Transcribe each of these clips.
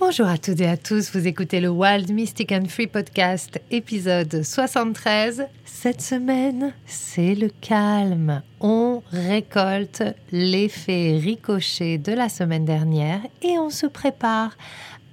Bonjour à toutes et à tous, vous écoutez le Wild Mystic and Free Podcast, épisode 73. Cette semaine, c'est le calme. On récolte l'effet ricochet de la semaine dernière et on se prépare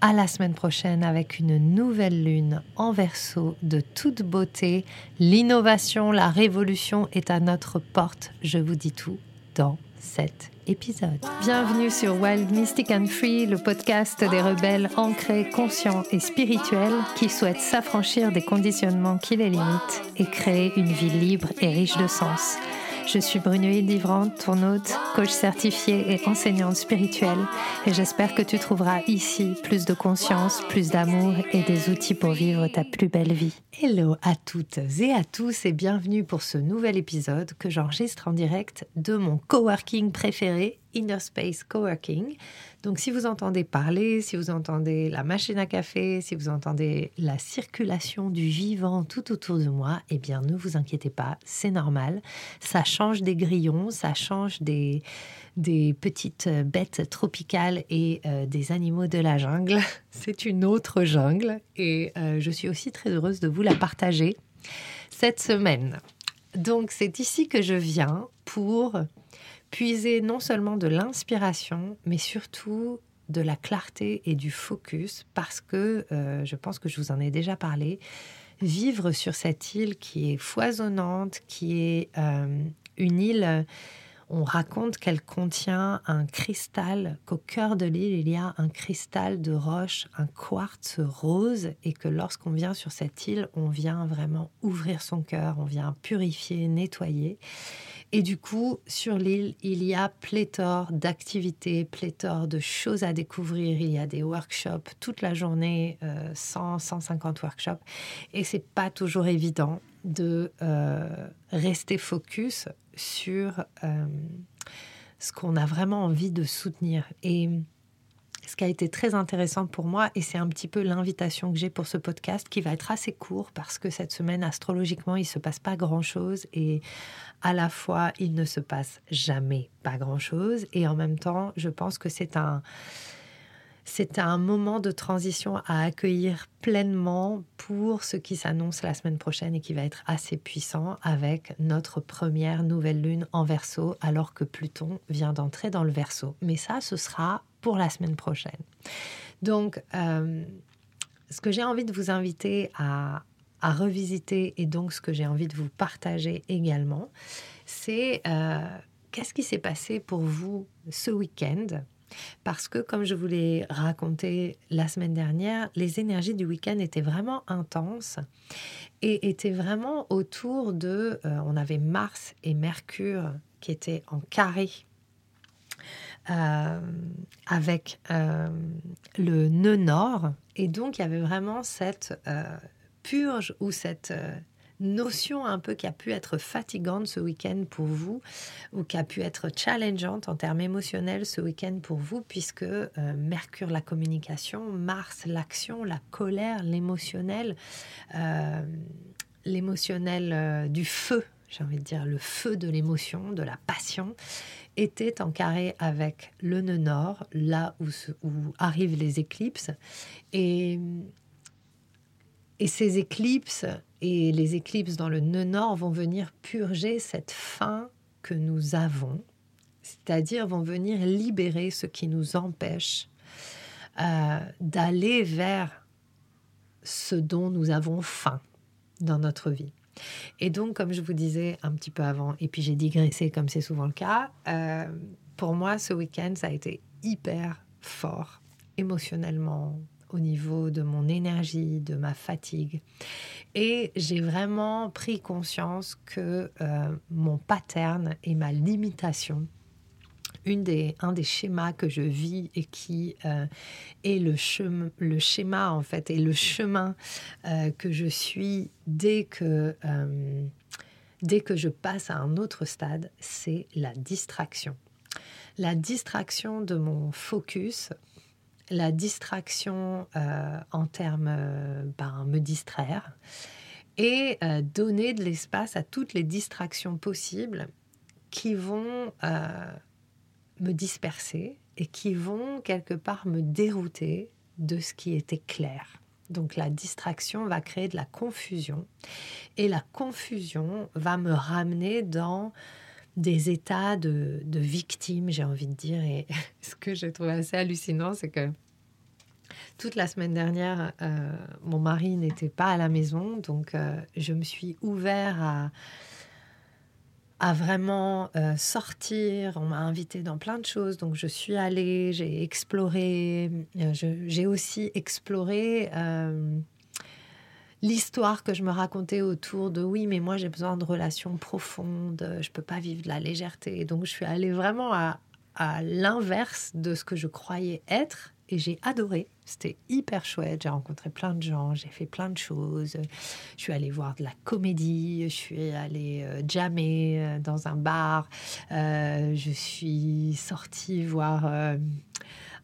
à la semaine prochaine avec une nouvelle lune en verso de toute beauté. L'innovation, la révolution est à notre porte. Je vous dis tout dans cette Bienvenue sur Wild Mystic and Free, le podcast des rebelles ancrés, conscients et spirituels qui souhaitent s'affranchir des conditionnements qui les limitent et créer une vie libre et riche de sens. Je suis Brunoïde Livrante, ton hôte, coach certifié et enseignante spirituelle, et j'espère que tu trouveras ici plus de conscience, plus d'amour et des outils pour vivre ta plus belle vie. Hello à toutes et à tous et bienvenue pour ce nouvel épisode que j'enregistre en direct de mon coworking préféré, Inner Space Coworking. Donc si vous entendez parler, si vous entendez la machine à café, si vous entendez la circulation du vivant tout autour de moi, eh bien ne vous inquiétez pas, c'est normal. Ça change des grillons, ça change des, des petites bêtes tropicales et euh, des animaux de la jungle. C'est une autre jungle et euh, je suis aussi très heureuse de vous la partager cette semaine. Donc c'est ici que je viens pour puiser non seulement de l'inspiration, mais surtout de la clarté et du focus, parce que euh, je pense que je vous en ai déjà parlé, vivre sur cette île qui est foisonnante, qui est euh, une île, on raconte qu'elle contient un cristal, qu'au cœur de l'île, il y a un cristal de roche, un quartz rose, et que lorsqu'on vient sur cette île, on vient vraiment ouvrir son cœur, on vient purifier, nettoyer. Et du coup, sur l'île, il y a pléthore d'activités, pléthore de choses à découvrir. Il y a des workshops toute la journée, 100, euh, 150 workshops. Et c'est pas toujours évident de euh, rester focus sur euh, ce qu'on a vraiment envie de soutenir. Et ce qui a été très intéressant pour moi, et c'est un petit peu l'invitation que j'ai pour ce podcast qui va être assez court parce que cette semaine, astrologiquement, il ne se passe pas grand-chose et à la fois, il ne se passe jamais pas grand-chose et en même temps, je pense que c'est un... C'est un moment de transition à accueillir pleinement pour ce qui s'annonce la semaine prochaine et qui va être assez puissant avec notre première nouvelle lune en verso alors que Pluton vient d'entrer dans le verso. Mais ça, ce sera pour la semaine prochaine. Donc, euh, ce que j'ai envie de vous inviter à, revisiter et donc ce que j'ai envie de vous partager également, c'est euh, qu'est-ce qui s'est passé pour vous ce week-end? Parce que, comme je vous l'ai raconté la semaine dernière, les énergies du week-end étaient vraiment intenses et étaient vraiment autour de... Euh, on avait Mars et Mercure qui étaient en carré euh, avec euh, le nœud nord. Et donc, il y avait vraiment cette euh, purge ou cette notion un peu qui a pu être fatigante ce week-end pour vous ou qui a pu être challengeante en termes émotionnels ce week-end pour vous puisque Mercure la communication, Mars l'action, la colère, l'émotionnel, l'émotionnel du feu, j'ai envie de dire le feu de l'émotion, de la passion était en carré avec le nœud nord, là où, arrivent les éclipses. Et, et ces éclipses et les éclipses dans le nœud nord vont venir purger cette faim que nous avons, c'est-à-dire vont venir libérer ce qui nous empêche euh, d'aller vers ce dont nous avons faim dans notre vie. Et donc, comme je vous disais un petit peu avant, et puis j'ai digressé comme c'est souvent le cas, euh, pour moi, ce week-end, ça a été hyper fort émotionnellement, au niveau de mon énergie, de ma fatigue. Et j'ai vraiment pris conscience que euh, mon pattern et ma limitation une des, un des schémas que je vis et qui euh, est le, le schéma en fait et le chemin euh, que je suis dès que, euh, dès que je passe à un autre stade, c'est la distraction. La distraction de mon focus, la distraction en termes ben, me distraire et donner de l'espace à toutes les distractions possibles qui vont me disperser et qui vont quelque part me dérouter de ce qui était clair. Donc la distraction va créer de la confusion et la confusion va me ramener dans des états de, de victime, j'ai envie de dire. Et ce que j'ai trouvé assez hallucinant, c'est que toute la semaine dernière, euh, mon mari n'était pas à la maison, donc euh, je me suis ouvert à, à vraiment euh, sortir. On m'a invité dans plein de choses, donc je suis allée, j'ai exploré. j'ai aussi exploré l'histoire que je me racontais autour de oui, mais moi j'ai besoin de relations profondes, je peux pas vivre de la légèreté. Donc je suis allée vraiment à, à l'inverse de ce que je croyais être j'ai adoré. C'était hyper chouette. J'ai rencontré plein de gens, j'ai fait plein de choses. Je suis allée voir de la comédie, je suis allée euh, jammer euh, dans un bar, euh, je suis sortie voir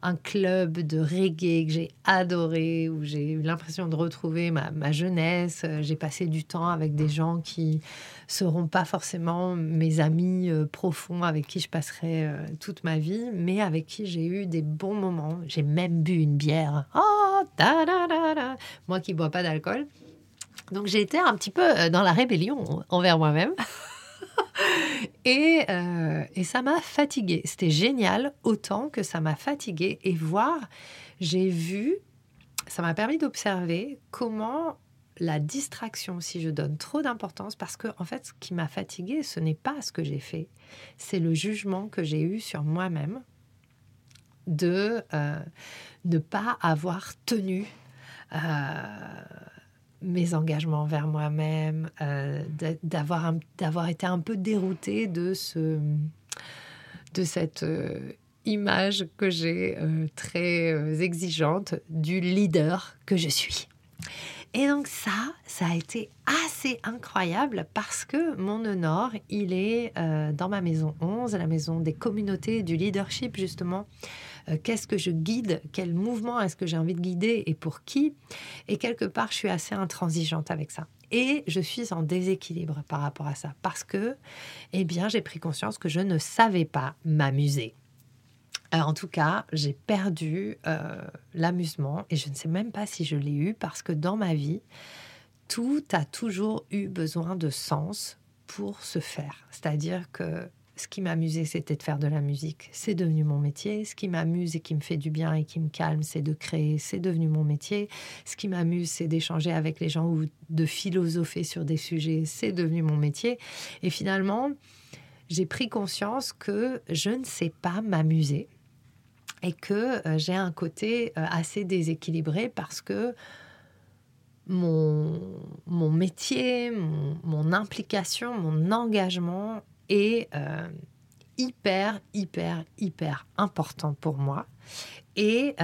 un club de reggae que j'ai adoré, où j'ai eu l'impression de retrouver ma, jeunesse. J'ai passé du temps avec des gens qui seront pas forcément mes amis euh, profonds avec qui je passerai euh, toute ma vie, mais avec qui j'ai eu des bons moments. J'ai même bu une bière. Da, Moi qui bois pas d'alcool. Donc j'ai été un petit peu euh, dans la rébellion envers moi-même. et, et, ça m'a fatiguée. C'était génial, autant que ça m'a fatiguée. Et voir, j'ai vu, ça m'a permis d'observer comment la distraction, si je donne trop d'importance, parce que en fait, ce qui m'a fatiguée, ce n'est pas ce que j'ai fait, c'est le jugement que j'ai eu sur moi-même de euh, ne pas avoir tenu euh, mes engagements envers moi-même, euh, d'avoir d'avoir été un peu déroutée de ce de cette image que j'ai très exigeante du leader que je suis. Et donc ça, ça a été assez incroyable parce que mon nord, il est euh, dans ma maison 11, la maison des communautés, du leadership justement. Euh, qu'est-ce que je guide? Quel mouvement est-ce que j'ai envie de guider et pour qui? Et quelque part, je suis assez intransigeante avec ça. Et je suis en déséquilibre par rapport à ça parce que, eh bien, j'ai pris conscience que je ne savais pas m'amuser en tout cas, j'ai perdu euh, l'amusement et je ne sais même pas si je l'ai eu parce que dans ma vie, tout a toujours eu besoin de sens pour se faire. C'est-à-dire que ce qui m'amusait, c'était de faire de la musique. C'est devenu mon métier. Ce qui m'amuse et qui me fait du bien et qui me calme, c'est de créer. C'est devenu mon métier. Ce qui m'amuse, c'est d'échanger avec les gens ou de philosopher sur des sujets. C'est devenu mon métier. Et finalement, j'ai pris conscience que je ne sais pas m'amuser et que euh, j'ai un côté euh, assez déséquilibré parce que mon, mon métier, mon, implication, mon engagement est euh, hyper, hyper, hyper important pour moi. Et,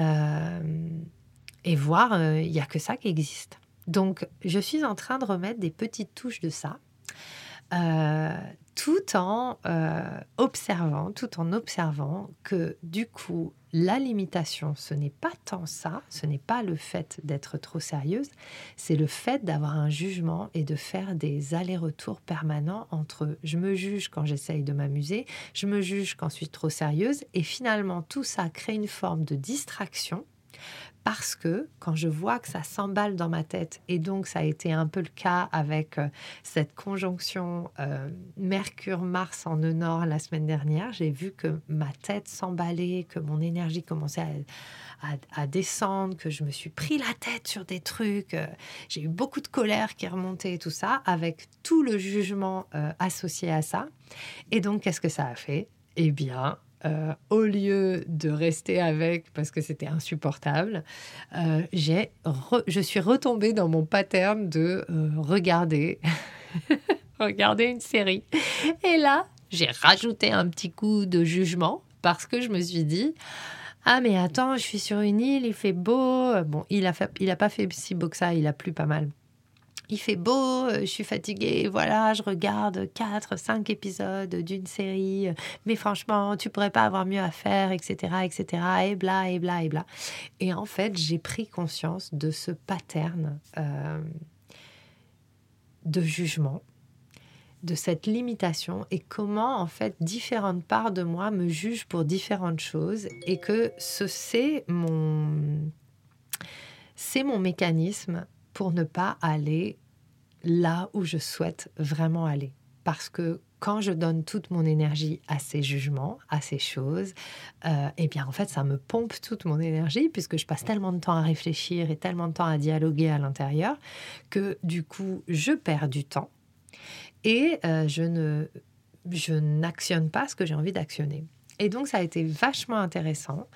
et voir, il n'y a que ça qui existe. Donc, je suis en train de remettre des petites touches de ça tout en euh, observant, tout en observant que du coup, la limitation, ce n'est pas tant ça, ce n'est pas le fait d'être trop sérieuse, c'est le fait d'avoir un jugement et de faire des allers-retours permanents entre je me juge quand j'essaye de m'amuser, je me juge quand je suis trop sérieuse, et finalement tout ça crée une forme de distraction parce que quand je vois que ça s'emballe dans ma tête, et donc ça a été un peu le cas avec euh, cette conjonction euh, Mercure-Mars en nœud nord la semaine dernière, j'ai vu que ma tête s'emballait, que mon énergie commençait à, descendre, que je me suis pris la tête sur des trucs, euh, j'ai eu beaucoup de colère qui remontait et tout ça, avec tout le jugement associé à ça. Et donc, qu'est-ce que ça a fait? Eh bien, euh, au lieu de rester avec parce que c'était insupportable, euh, je suis retombée dans mon pattern de euh, regarder, regarder une série. Et là, j'ai rajouté un petit coup de jugement parce que je me suis dit. Ah mais attends, je suis sur une île, il fait beau. Bon, il a, il a pas fait si beau que ça, il a plu pas mal il fait beau, euh, je suis fatiguée, voilà, je regarde 4, 5 épisodes d'une série, mais franchement, tu pourrais pas avoir mieux à faire, etc., etc., et bla, et bla, et bla. Et en fait, j'ai pris conscience de ce pattern euh, de jugement, de cette limitation, et comment, en fait, différentes parts de moi me jugent pour différentes choses, et que ce c'est mon c'est mon mécanisme pour ne pas aller là où je souhaite vraiment aller. Parce que quand je donne toute mon énergie à ces jugements, à ces choses, euh, eh bien en fait ça me pompe toute mon énergie puisque je passe tellement de temps à réfléchir et tellement de temps à dialoguer à l'intérieur que du coup je perds du temps et euh, je ne je n'actionne pas ce que j'ai envie d'actionner. Et donc ça a été vachement intéressant.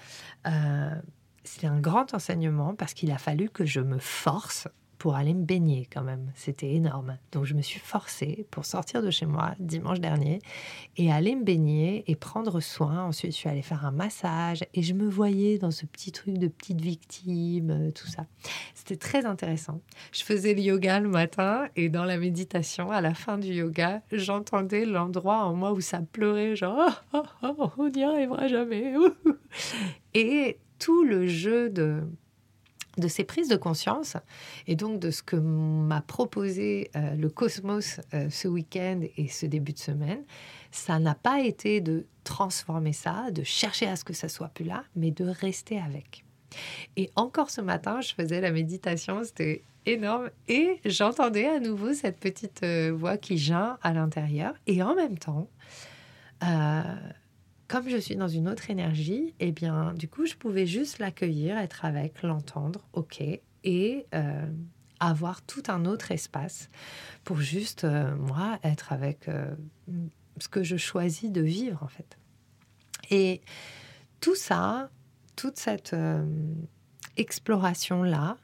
Euh, c'est un grand enseignement parce qu'il a fallu que je me force pour aller me baigner quand même. C'était énorme. Donc je me suis forcée pour sortir de chez moi dimanche dernier et aller me baigner et prendre soin. Ensuite, je suis allée faire un massage et je me voyais dans ce petit truc de petite victime, euh, tout ça. C'était très intéressant. Je faisais le yoga le matin et dans la méditation, à la fin du yoga, j'entendais l'endroit en moi où ça pleurait, genre oh, oh, oh, on n'y arrivera jamais. Et tout le jeu de de ces prises de conscience et donc de ce que m'a proposé euh, le cosmos euh, ce week-end et ce début de semaine, ça n'a pas été de transformer ça, de chercher à ce que ça soit plus là, mais de rester avec. Et encore ce matin, je faisais la méditation, c'était énorme, et j'entendais à nouveau cette petite euh, voix qui geint à l'intérieur, et en même temps, comme je suis dans une autre énergie, eh bien, du coup, je pouvais juste l'accueillir, être avec, l'entendre, ok, et euh, avoir tout un autre espace pour juste, euh, moi, être avec euh, ce que je choisis de vivre, en fait. Et tout ça, toute cette exploration-là,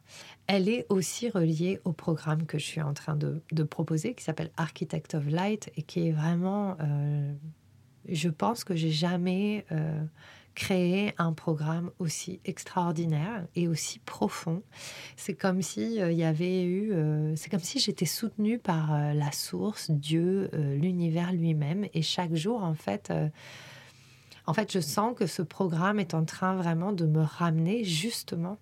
elle est aussi reliée au programme que je suis en train de, de proposer, qui s'appelle Architect of Light, et qui est vraiment je pense que j'ai jamais euh, créé un programme aussi extraordinaire et aussi profond. C'est comme si euh, il y avait eu, euh, c'est comme si j'étais soutenue par la source, Dieu, l'univers lui-même, et chaque jour, en fait. en fait, je sens que ce programme est en train vraiment de me ramener justement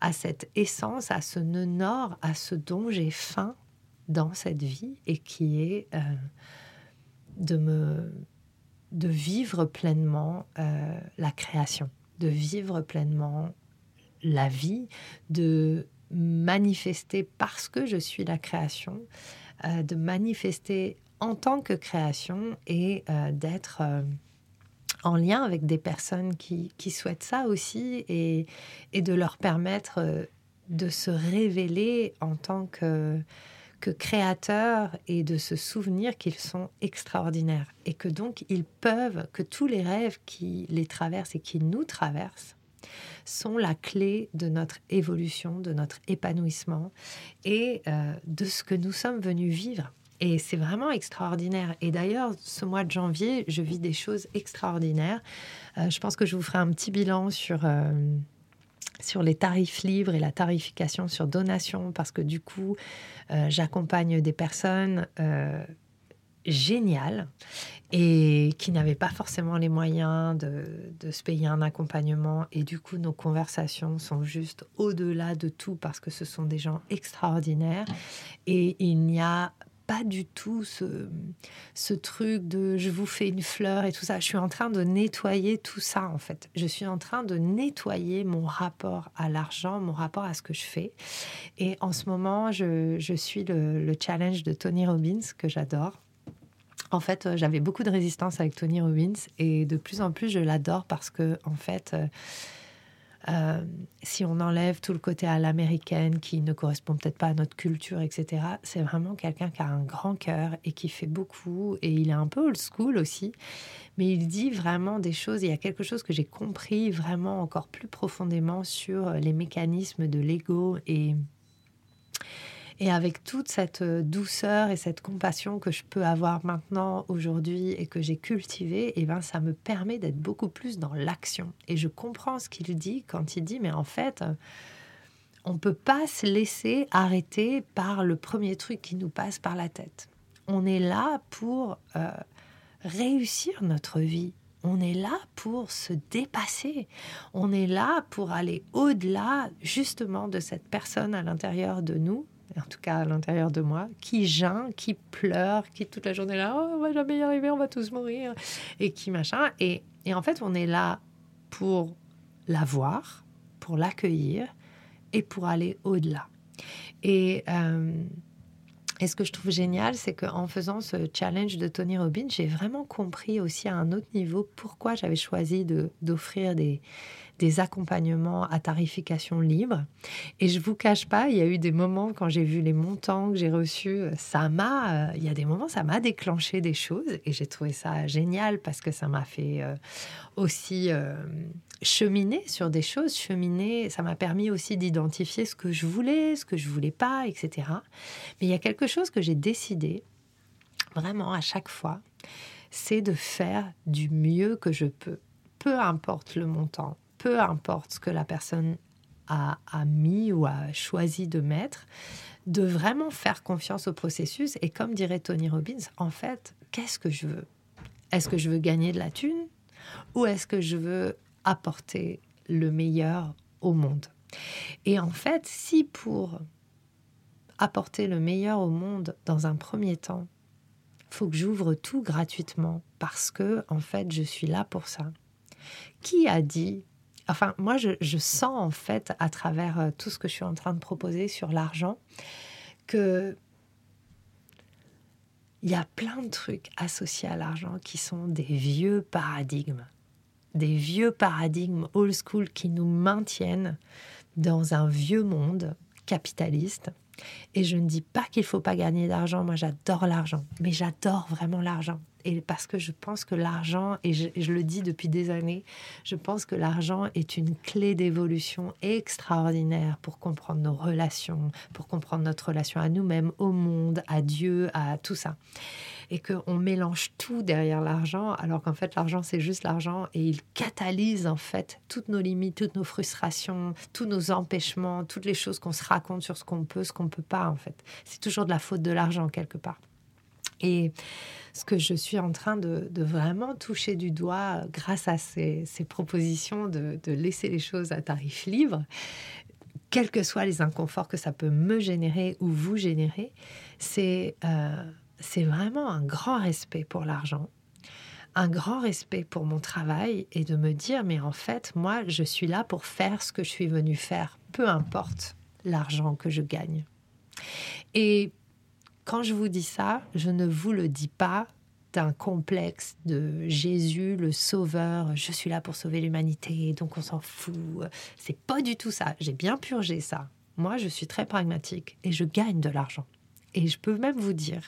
à cette essence, à ce nœud nord, à ce dont j'ai faim dans cette vie et qui est de me de vivre pleinement euh, la création, de vivre pleinement la vie, de manifester parce que je suis la création, euh, de manifester en tant que création et euh, d'être en lien avec des personnes qui, souhaitent ça aussi et, et de leur permettre de se révéler en tant que que créateurs et de se souvenir qu'ils sont extraordinaires et que donc ils peuvent, que tous les rêves qui les traversent et qui nous traversent sont la clé de notre évolution, de notre épanouissement et euh, de ce que nous sommes venus vivre. Et c'est vraiment extraordinaire. Et d'ailleurs, ce mois de janvier, je vis des choses extraordinaires. Euh, je pense que je vous ferai un petit bilan sur... Euh, sur les tarifs libres et la tarification sur donation, parce que du coup, euh, j'accompagne des personnes euh, géniales et qui n'avaient pas forcément les moyens de, de, se payer un accompagnement. Et du coup, nos conversations sont juste au-delà de tout, parce que ce sont des gens extraordinaires. Et il n'y a pas du tout ce, ce truc de je vous fais une fleur et tout ça. Je suis en train de nettoyer tout ça, en fait. Je suis en train de nettoyer mon rapport à l'argent, mon rapport à ce que je fais. Et en ce moment, je, je suis le, le challenge de Tony Robbins, que j'adore. En fait, euh, j'avais beaucoup de résistance avec Tony Robbins et de plus en plus, je l'adore parce que, en fait, euh, euh, si on enlève tout le côté à l'américaine qui ne correspond peut-être pas à notre culture, etc., c'est vraiment quelqu'un qui a un grand cœur et qui fait beaucoup. Et il est un peu old school aussi, mais il dit vraiment des choses. Il y a quelque chose que j'ai compris vraiment encore plus profondément sur les mécanismes de l'ego et et avec toute cette euh, douceur et cette compassion que je peux avoir maintenant, aujourd'hui, et que j'ai cultivée, eh ben, ça me permet d'être beaucoup plus dans l'action. Et je comprends ce qu'il dit quand il dit, mais en fait, on ne peut pas se laisser arrêter par le premier truc qui nous passe par la tête. On est là pour euh, réussir notre vie. On est là pour se dépasser. On est là pour aller au-delà justement de cette personne à l'intérieur de nous en tout cas à l'intérieur de moi, qui geint, qui pleure, qui toute la journée là, oh, on va jamais y arriver, on va tous mourir, et qui machin. Et, et en fait, on est là pour la voir, pour l'accueillir et pour aller au-delà. Et, euh, et, ce que je trouve génial, c'est qu'en faisant ce challenge de Tony Robbins, j'ai vraiment compris aussi à un autre niveau pourquoi j'avais choisi d'offrir des, des accompagnements à tarification libre. Et je vous cache pas, il y a eu des moments quand j'ai vu les montants que j'ai reçus, ça m'a, euh, il y a des moments, ça m'a déclenché des choses et j'ai trouvé ça génial parce que ça m'a fait euh, aussi euh, cheminer sur des choses, cheminer, ça m'a permis aussi d'identifier ce que je voulais, ce que je voulais pas, etc. Mais il y a quelque chose que j'ai décidé vraiment à chaque fois, c'est de faire du mieux que je peux, peu importe le montant, peu importe ce que la personne a, mis ou a choisi de mettre, de vraiment faire confiance au processus. Et comme dirait Tony Robbins, en fait, qu'est-ce que je veux? Est-ce que je veux gagner de la thune ou est-ce que je veux apporter le meilleur au monde? Et en fait, si pour apporter le meilleur au monde dans un premier temps, faut que j'ouvre tout gratuitement parce que en fait, je suis là pour ça. Qui a dit Enfin, moi, je, sens en fait, à travers euh, tout ce que je suis en train de proposer sur l'argent, que il y a plein de trucs associés à l'argent qui sont des vieux paradigmes, des vieux paradigmes old school qui nous maintiennent dans un vieux monde capitaliste. Et je ne dis pas qu'il ne faut pas gagner d'argent, moi j'adore l'argent, mais j'adore vraiment l'argent. Et parce que je pense que l'argent, et je, le dis depuis des années, je pense que l'argent est une clé d'évolution extraordinaire pour comprendre nos relations, pour comprendre notre relation à nous-mêmes, au monde, à Dieu, à tout ça. Et qu'on mélange tout derrière l'argent, alors qu'en fait l'argent c'est juste l'argent et il catalyse en fait toutes nos limites, toutes nos frustrations, tous nos empêchements, toutes les choses qu'on se raconte sur ce qu'on peut, ce qu'on peut pas en fait. C'est toujours de la faute de l'argent quelque part. Et ce que je suis en train de, vraiment toucher du doigt grâce à ces, propositions de, laisser les choses à tarif libre, quels que soient les inconforts que ça peut me générer ou vous générer, c'est euh, vraiment un grand respect pour l'argent, un grand respect pour mon travail et de me dire, mais en fait, moi, je suis là pour faire ce que je suis venu faire, peu importe l'argent que je gagne. Et quand je vous dis ça, je ne vous le dis pas d'un complexe de Jésus, le sauveur, je suis là pour sauver l'humanité, donc on s'en fout. C'est pas du tout ça. J'ai bien purgé ça. Moi, je suis très pragmatique et je gagne de l'argent. Et je peux même vous dire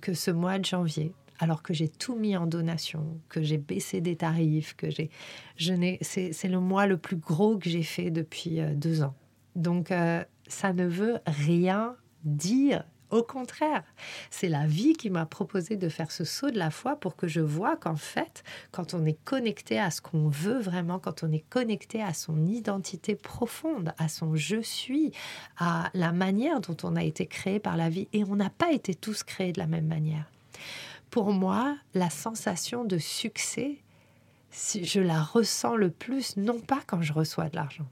que ce mois de janvier, alors que j'ai tout mis en donation, que j'ai baissé des tarifs, que j'ai, je n'ai, c'est, le mois le plus gros que j'ai fait depuis euh, deux ans. Donc, euh, ça ne veut rien dire au contraire, c'est la vie qui m'a proposé de faire ce saut de la foi pour que je vois qu'en fait, quand on est connecté à ce qu'on veut vraiment, quand on est connecté à son identité profonde, à son je suis, à la manière dont on a été créé par la vie, et on n'a pas été tous créés de la même manière. Pour moi, la sensation de succès, je la ressens le plus, non pas quand je reçois de l'argent,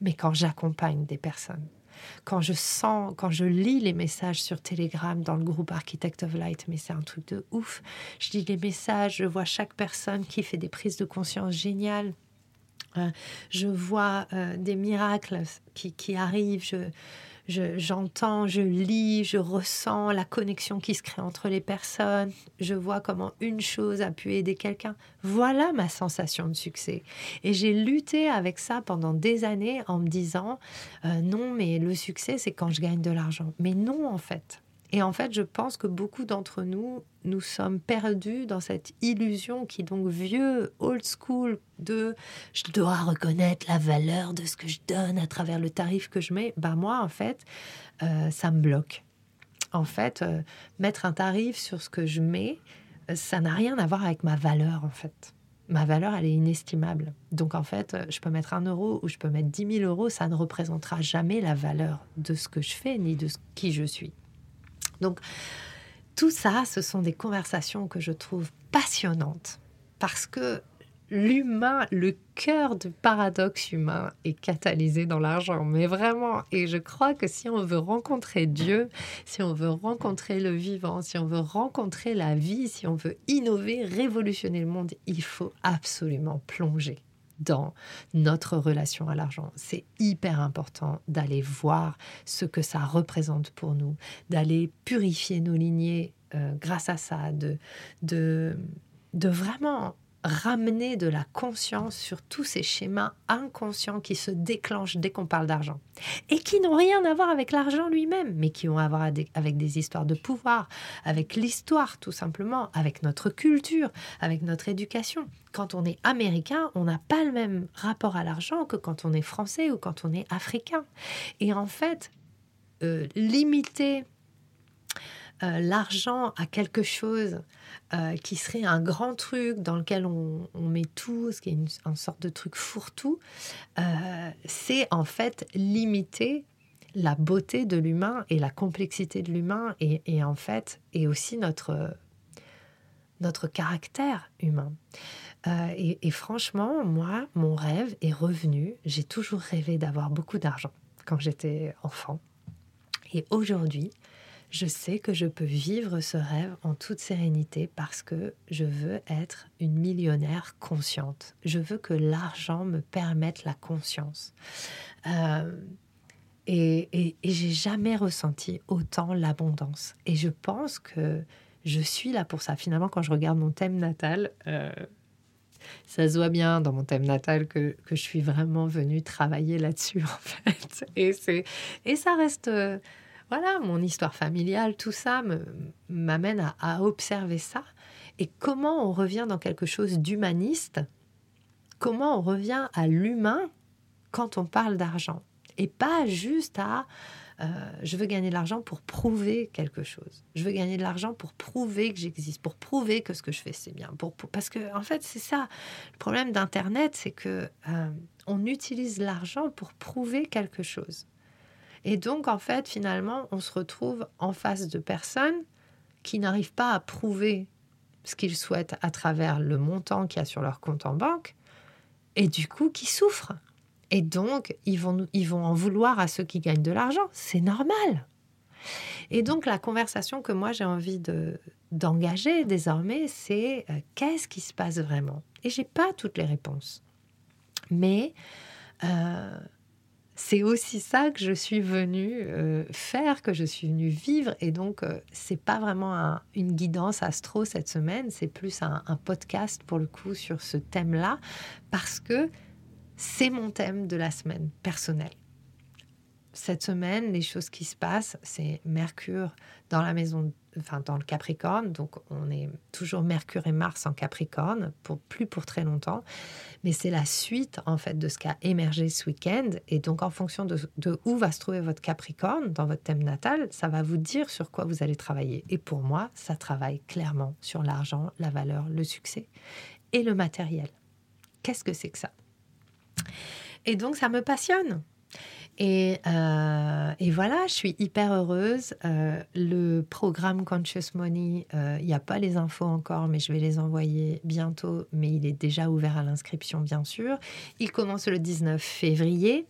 mais quand j'accompagne des personnes quand je sens, quand je lis les messages sur Telegram dans le groupe Architect of Light, mais c'est un truc de ouf. Je lis les messages, je vois chaque personne qui fait des prises de conscience géniales. Euh, je vois euh, des miracles qui, qui arrivent. Je, j'entends, je, lis, je ressens la connexion qui se crée entre les personnes, je vois comment une chose a pu aider quelqu'un. Voilà ma sensation de succès. Et j'ai lutté avec ça pendant des années en me disant, euh, non, mais le succès, c'est quand je gagne de l'argent. Mais non, en fait. Et en fait, je pense que beaucoup d'entre nous, nous sommes perdus dans cette illusion qui est donc vieux, old school, de je dois reconnaître la valeur de ce que je donne à travers le tarif que je mets. Bah moi, en fait, euh, ça me bloque. En fait, euh, mettre un tarif sur ce que je mets, euh, ça n'a rien à voir avec ma valeur, en fait. Ma valeur, elle est inestimable. Donc, en fait, je peux mettre un euro ou je peux mettre 10 000 euros, ça ne représentera jamais la valeur de ce que je fais ni de qui je suis. Donc, tout ça, ce sont des conversations que je trouve passionnantes parce que l'humain, le cœur du paradoxe humain est catalysé dans l'argent, mais vraiment. Et je crois que si on veut rencontrer Dieu, si on veut rencontrer le vivant, si on veut rencontrer la vie, si on veut innover, révolutionner le monde, il faut absolument plonger dans notre relation à l'argent. C'est hyper important d'aller voir ce que ça représente pour nous, d'aller purifier nos lignées euh, grâce à ça, de, de, de vraiment ramener de la conscience sur tous ces schémas inconscients qui se déclenchent dès qu'on parle d'argent et qui n'ont rien à voir avec l'argent lui-même, mais qui ont à voir avec des histoires de pouvoir, avec l'histoire tout simplement, avec notre culture, avec notre éducation. Quand on est américain, on n'a pas le même rapport à l'argent que quand on est français ou quand on est africain. Et en fait, euh, limiter euh, l'argent à quelque chose euh, qui serait un grand truc dans lequel on, met tout, ce qui est une, sorte de truc fourre-tout, euh, c'est en fait limiter la beauté de l'humain et la complexité de l'humain et, en fait et aussi notre notre caractère humain. et, et, franchement, moi, mon rêve est revenu. J'ai toujours rêvé d'avoir beaucoup d'argent quand j'étais enfant. Et aujourd'hui, je sais que je peux vivre ce rêve en toute sérénité parce que je veux être une millionnaire consciente. Je veux que l'argent me permette la conscience. Euh, et, et, j'ai jamais ressenti autant l'abondance. Et je pense que je suis là pour ça. Finalement, quand je regarde mon thème natal, euh, ça se voit bien dans mon thème natal que, que je suis vraiment venue travailler là-dessus, en fait. Et, et ça reste voilà, mon histoire familiale, tout ça m'amène à, observer ça. Et comment on revient dans quelque chose d'humaniste, comment on revient à l'humain quand on parle d'argent? Et pas juste à euh, je veux gagner de l'argent pour prouver quelque chose. Je veux gagner de l'argent pour prouver que j'existe, pour prouver que ce que je fais c'est bien. Parce que en fait c'est ça. Le problème d'Internet, c'est que euh, on utilise l'argent pour prouver quelque chose. Et donc, en fait, finalement, on se retrouve en face de personnes qui n'arrivent pas à prouver ce qu'ils souhaitent à travers le montant qu'il y a sur leur compte en banque, et du coup, qui souffrent. Et donc, ils vont, ils vont en vouloir à ceux qui gagnent de l'argent. C'est normal. Et donc, la conversation que moi j'ai envie de, d'engager désormais, c'est euh, qu'est-ce qui se passe vraiment? Et j'ai pas toutes les réponses. Mais euh, c'est aussi ça que je suis venue euh, faire, que je suis venue vivre. Et donc, euh, c'est pas vraiment une guidance astro cette semaine, c'est plus un, un, podcast pour le coup sur ce thème-là, parce que c'est mon thème de la semaine personnelle. Cette semaine, les choses qui se passent, c'est Mercure dans la maison enfin dans le Capricorne, donc on est toujours Mercure et Mars en Capricorne, pour plus pour très longtemps, mais c'est la suite en fait de ce qui a émergé ce week-end, et donc en fonction de, de, où va se trouver votre Capricorne dans votre thème natal, ça va vous dire sur quoi vous allez travailler. Et pour moi, ça travaille clairement sur l'argent, la valeur, le succès et le matériel. Qu'est-ce que c'est que ça? Et donc ça me passionne. Euh, et, voilà, je suis hyper heureuse. Euh, le programme Conscious Money, euh, il n'y a pas les infos encore, mais je vais les envoyer bientôt. Mais il est déjà ouvert à l'inscription, bien sûr. Il commence le 19 février.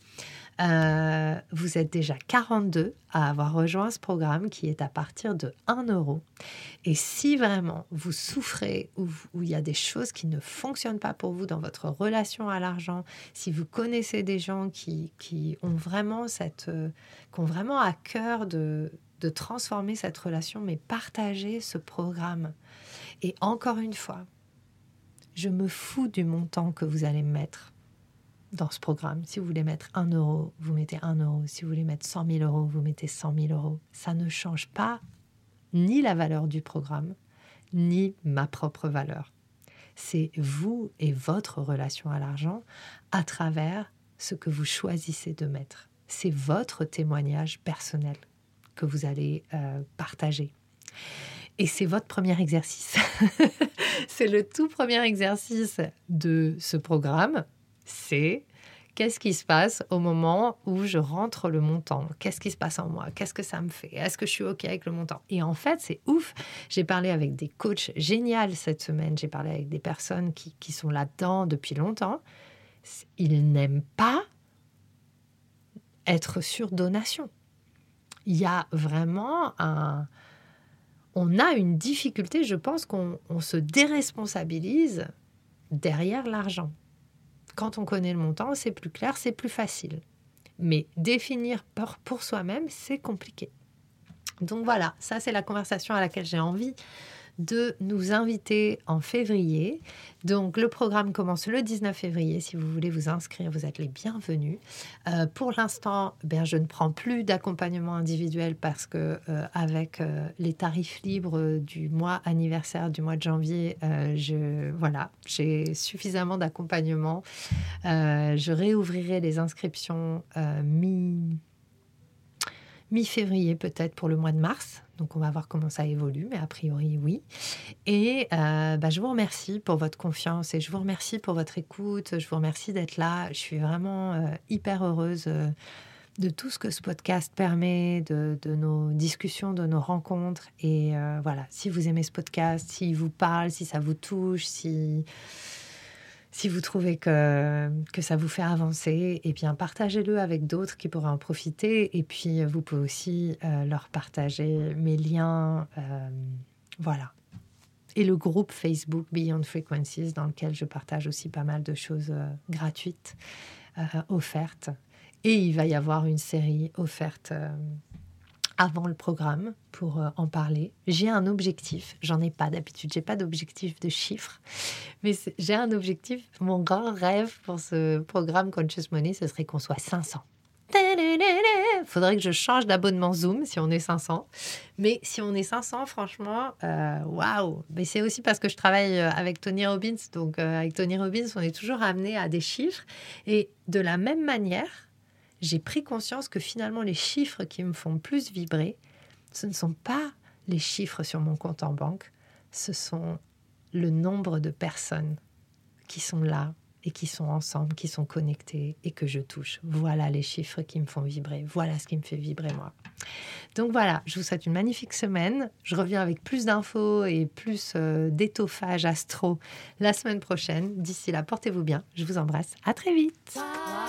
Euh, vous êtes déjà 42 à avoir rejoint ce programme qui est à partir de 1 euro. Et si vraiment vous souffrez ou, il y a des choses qui ne fonctionnent pas pour vous dans votre relation à l'argent, si vous connaissez des gens qui, qui ont vraiment cette, euh, qui ont vraiment à cœur de, de transformer cette relation, mais partagez ce programme. Et encore une fois, je me fous du montant que vous allez mettre dans ce programme. Si vous voulez mettre 1 euro, vous mettez 1 euro. Si vous voulez mettre 100 000 euros, vous mettez 100 000 euros. Ça ne change pas ni la valeur du programme, ni ma propre valeur. C'est vous et votre relation à l'argent à travers ce que vous choisissez de mettre. C'est votre témoignage personnel que vous allez euh, partager. Et c'est votre premier exercice. c'est le tout premier exercice de ce programme c'est qu'est-ce qui se passe au moment où je rentre le montant? Qu'est-ce qui se passe en moi? Qu'est-ce que ça me fait? Est-ce que je suis OK avec le montant? Et en fait, c'est ouf. J'ai parlé avec des coachs géniaux cette semaine. J'ai parlé avec des personnes qui, qui sont là-dedans depuis longtemps. Ils n'aiment pas être sur donation. Il y a vraiment un... On a une difficulté, je pense qu'on se déresponsabilise derrière l'argent Quand on connaît le montant, c'est plus clair, c'est plus facile. Mais définir pour, pour soi-même, c'est compliqué. Donc voilà, ça c'est la conversation à laquelle j'ai envie de nous inviter en février. Donc le programme commence le 19 février. Si vous voulez vous inscrire, vous êtes les bienvenus. Euh, pour l'instant, ben, je ne prends plus d'accompagnement individuel parce que euh, avec euh, les tarifs libres du mois anniversaire du mois de janvier, je voilà, j'ai suffisamment d'accompagnement. je réouvrirai les inscriptions mi mi-février peut-être pour le mois de mars. Donc on va voir comment ça évolue, mais a priori oui. Et euh, bah, je vous remercie pour votre confiance et je vous remercie pour votre écoute. Je vous remercie d'être là. Je suis vraiment euh, hyper heureuse euh, de tout ce que ce podcast permet, de, de, nos discussions, de nos rencontres. Et voilà, si vous aimez ce podcast, s'il vous parle, si ça vous touche, si si vous trouvez que, que ça vous fait avancer, eh bien partagez-le avec d'autres qui pourraient en profiter. Et puis vous pouvez aussi euh, leur partager mes liens. Euh, voilà. Et le groupe Facebook Beyond Frequencies, dans lequel je partage aussi pas mal de choses euh, gratuites, offertes. Et il va y avoir une série offerte avant le programme pour euh, en parler. J'ai un objectif, j'en ai pas d'habitude, j'ai pas d'objectif de chiffres, mais j'ai un objectif, mon grand rêve pour ce programme Conscious Money, ce serait qu'on soit 500. Il faudrait que je change d'abonnement Zoom si on est 500. Mais si on est 500, franchement, euh, waouh! Mais c'est aussi parce que je travaille euh, avec Tony Robbins. Donc, avec Tony Robbins, on est toujours amené à des chiffres. Et de la même manière, j'ai pris conscience que finalement les chiffres qui me font plus vibrer, ce ne sont pas les chiffres sur mon compte en banque, ce sont le nombre de personnes qui sont là et qui sont ensemble, qui sont connectés et que je touche. Voilà les chiffres qui me font vibrer. Voilà ce qui me fait vibrer moi. Donc voilà, je vous souhaite une magnifique semaine. Je reviens avec plus d'infos et plus euh, d'étoffage astro la semaine prochaine. D'ici là, portez-vous bien. Je vous embrasse. À très vite.